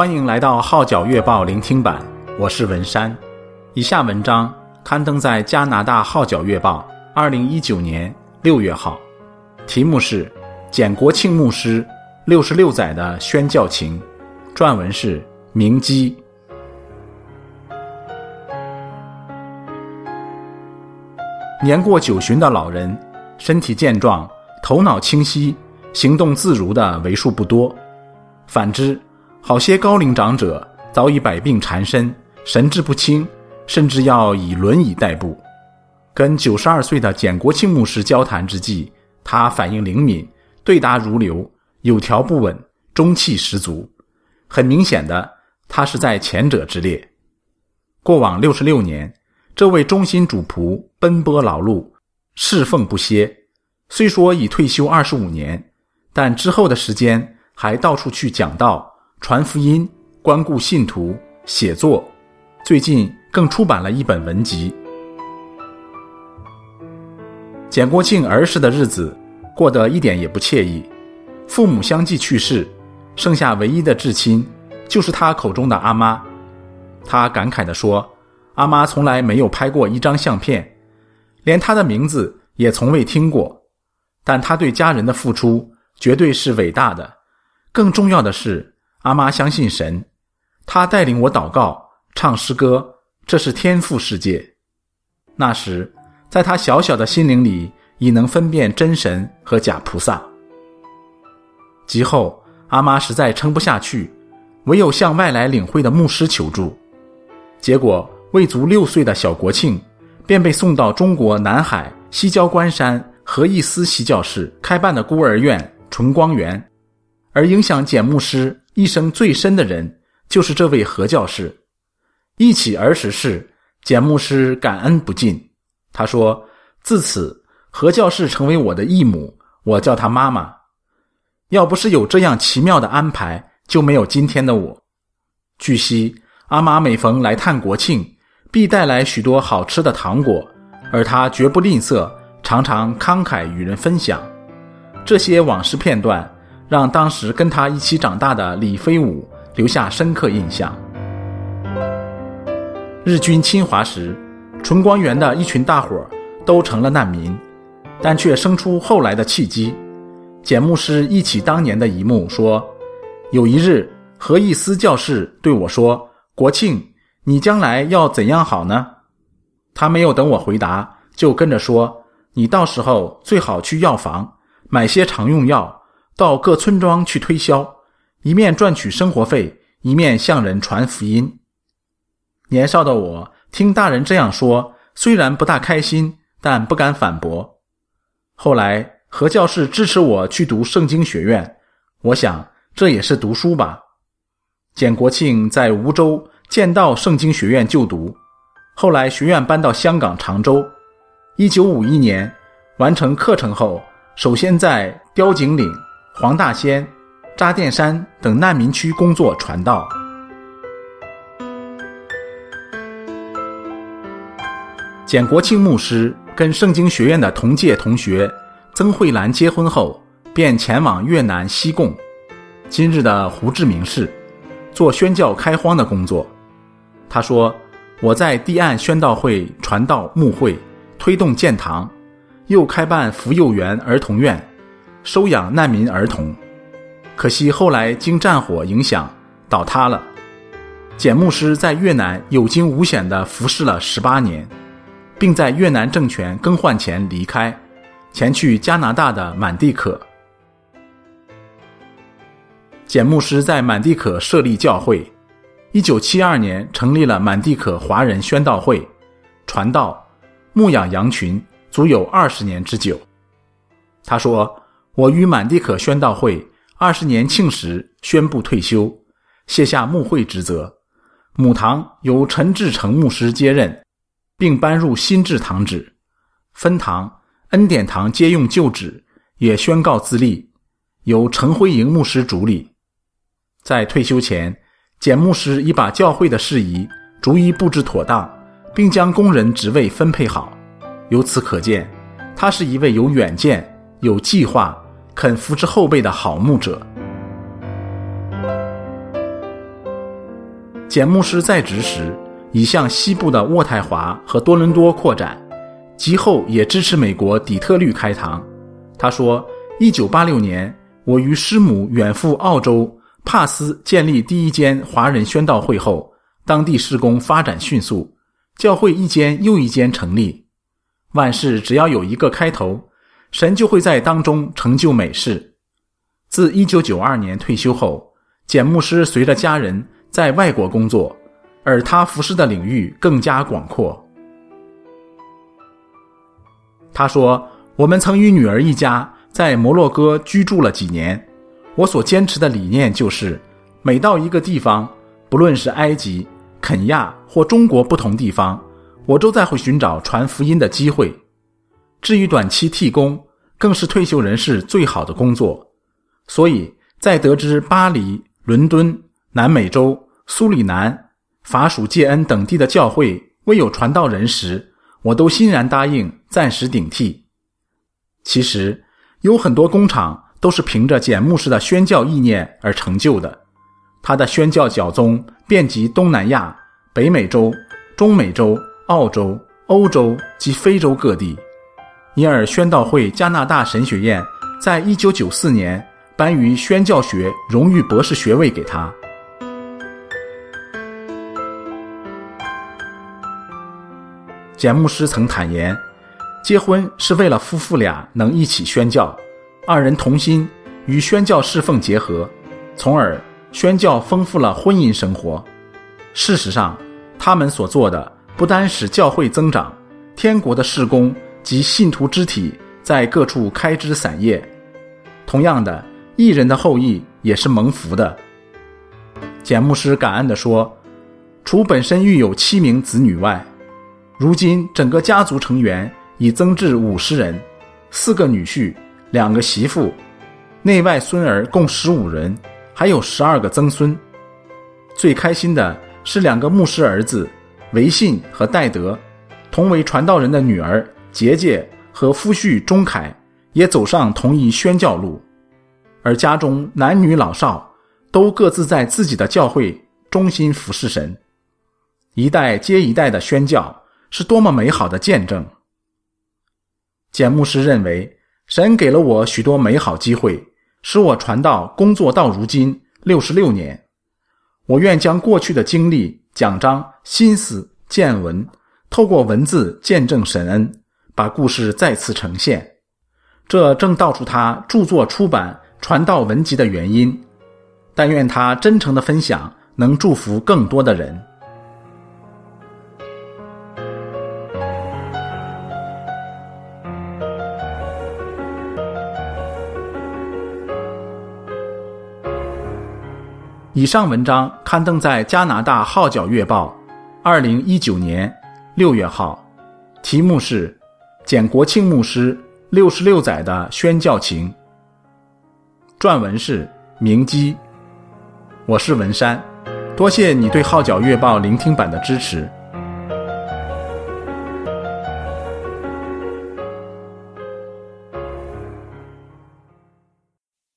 欢迎来到《号角月报》聆听版，我是文山。以下文章刊登在加拿大《号角月报》二零一九年六月号，题目是《简国庆牧师六十六载的宣教情》，撰文是明基。年过九旬的老人，身体健壮，头脑清晰，行动自如的为数不多。反之，好些高龄长者早已百病缠身，神志不清，甚至要以轮椅代步。跟九十二岁的简国庆牧师交谈之际，他反应灵敏，对答如流，有条不紊，中气十足。很明显的，他是在前者之列。过往六十六年，这位忠心主仆奔波劳碌，侍奉不歇。虽说已退休二十五年，但之后的时间还到处去讲道。传福音、关顾信徒、写作，最近更出版了一本文集。简国庆儿时的日子过得一点也不惬意，父母相继去世，剩下唯一的至亲就是他口中的阿妈。他感慨地说：“阿妈从来没有拍过一张相片，连她的名字也从未听过。但她对家人的付出绝对是伟大的。更重要的是。”阿妈相信神，她带领我祷告、唱诗歌，这是天赋世界。那时，在她小小的心灵里，已能分辨真神和假菩萨。及后，阿妈实在撑不下去，唯有向外来领会的牧师求助。结果，未足六岁的小国庆，便被送到中国南海西郊关山何义思西教室开办的孤儿院纯光园，而影响简牧师。一生最深的人就是这位何教士。忆起儿时事，简牧师感恩不尽。他说：“自此，何教士成为我的义母，我叫她妈妈。要不是有这样奇妙的安排，就没有今天的我。”据悉，阿妈每逢来探国庆，必带来许多好吃的糖果，而她绝不吝啬，常常慷慨与人分享。这些往事片段。让当时跟他一起长大的李飞武留下深刻印象。日军侵华时，纯光园的一群大伙都成了难民，但却生出后来的契机。简牧师忆起当年的一幕，说：“有一日，何义思教士对我说：‘国庆，你将来要怎样好呢？’他没有等我回答，就跟着说：‘你到时候最好去药房买些常用药。’”到各村庄去推销，一面赚取生活费，一面向人传福音。年少的我听大人这样说，虽然不大开心，但不敢反驳。后来何教士支持我去读圣经学院，我想这也是读书吧。简国庆在梧州建道圣经学院就读，后来学院搬到香港长洲。一九五一年完成课程后，首先在雕井岭。黄大仙、扎甸山等难民区工作传道。简国庆牧师跟圣经学院的同届同学曾慧兰结婚后，便前往越南西贡（今日的胡志明市）做宣教开荒的工作。他说：“我在堤岸宣道会传道牧会，推动建堂，又开办福幼园儿童院。”收养难民儿童，可惜后来经战火影响倒塌了。简牧师在越南有惊无险地服侍了十八年，并在越南政权更换前离开，前去加拿大的满地可。简牧师在满地可设立教会，一九七二年成立了满地可华人宣道会，传道、牧养羊群，足有二十年之久。他说。我于满地可宣道会二十年庆时宣布退休，卸下牧会职责，母堂由陈志成牧师接任，并搬入新制堂址，分堂恩典堂皆用旧址，也宣告自立，由陈辉营牧师主理。在退休前，简牧师已把教会的事宜逐一布置妥当，并将工人职位分配好。由此可见，他是一位有远见、有计划。肯扶持后辈的好牧者。简牧师在职时，已向西部的渥太华和多伦多扩展，及后也支持美国底特律开堂。他说：“一九八六年，我与师母远赴澳洲帕斯建立第一间华人宣道会后，当地事工发展迅速，教会一间又一间成立。万事只要有一个开头，神就会在当中成就美事。自一九九二年退休后，简牧师随着家人在外国工作。”而他服侍的领域更加广阔。他说：“我们曾与女儿一家在摩洛哥居住了几年。我所坚持的理念就是，每到一个地方，不论是埃及、肯亚或中国不同地方，我都在会寻找传福音的机会。至于短期替工，更是退休人士最好的工作。所以在得知巴黎、伦敦、南美洲、苏里南。”法属戒恩等地的教会未有传道人时，我都欣然答应暂时顶替。其实有很多工厂都是凭着简牧师的宣教意念而成就的。他的宣教教宗遍及东南亚、北美洲、中美洲、澳洲、欧洲及非洲各地，因而宣道会加拿大神学院在一九九四年颁予宣教学荣誉博士学位给他。简牧师曾坦言，结婚是为了夫妇俩能一起宣教，二人同心与宣教侍奉结合，从而宣教丰富了婚姻生活。事实上，他们所做的不单使教会增长，天国的事工及信徒肢体在各处开枝散叶。同样的，异人的后裔也是蒙福的。简牧师感恩地说：“除本身育有七名子女外，”如今，整个家族成员已增至五十人，四个女婿，两个媳妇，内外孙儿共十五人，还有十二个曾孙。最开心的是两个牧师儿子维信和戴德，同为传道人的女儿杰杰和夫婿钟凯也走上同一宣教路，而家中男女老少都各自在自己的教会忠心服侍神，一代接一代的宣教。是多么美好的见证！简牧师认为，神给了我许多美好机会，使我传道工作到如今六十六年。我愿将过去的经历、讲章、心思、见闻，透过文字见证神恩，把故事再次呈现。这正道出他著作出版传道文集的原因。但愿他真诚的分享，能祝福更多的人。以上文章刊登在加拿大《号角月报》，二零一九年六月号，题目是《简国庆牧师六十六载的宣教情》，撰文是明基。我是文山，多谢你对《号角月报》聆听版的支持。